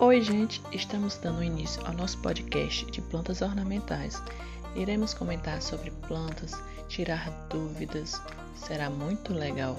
Oi, gente! Estamos dando início ao nosso podcast de plantas ornamentais. Iremos comentar sobre plantas, tirar dúvidas. Será muito legal!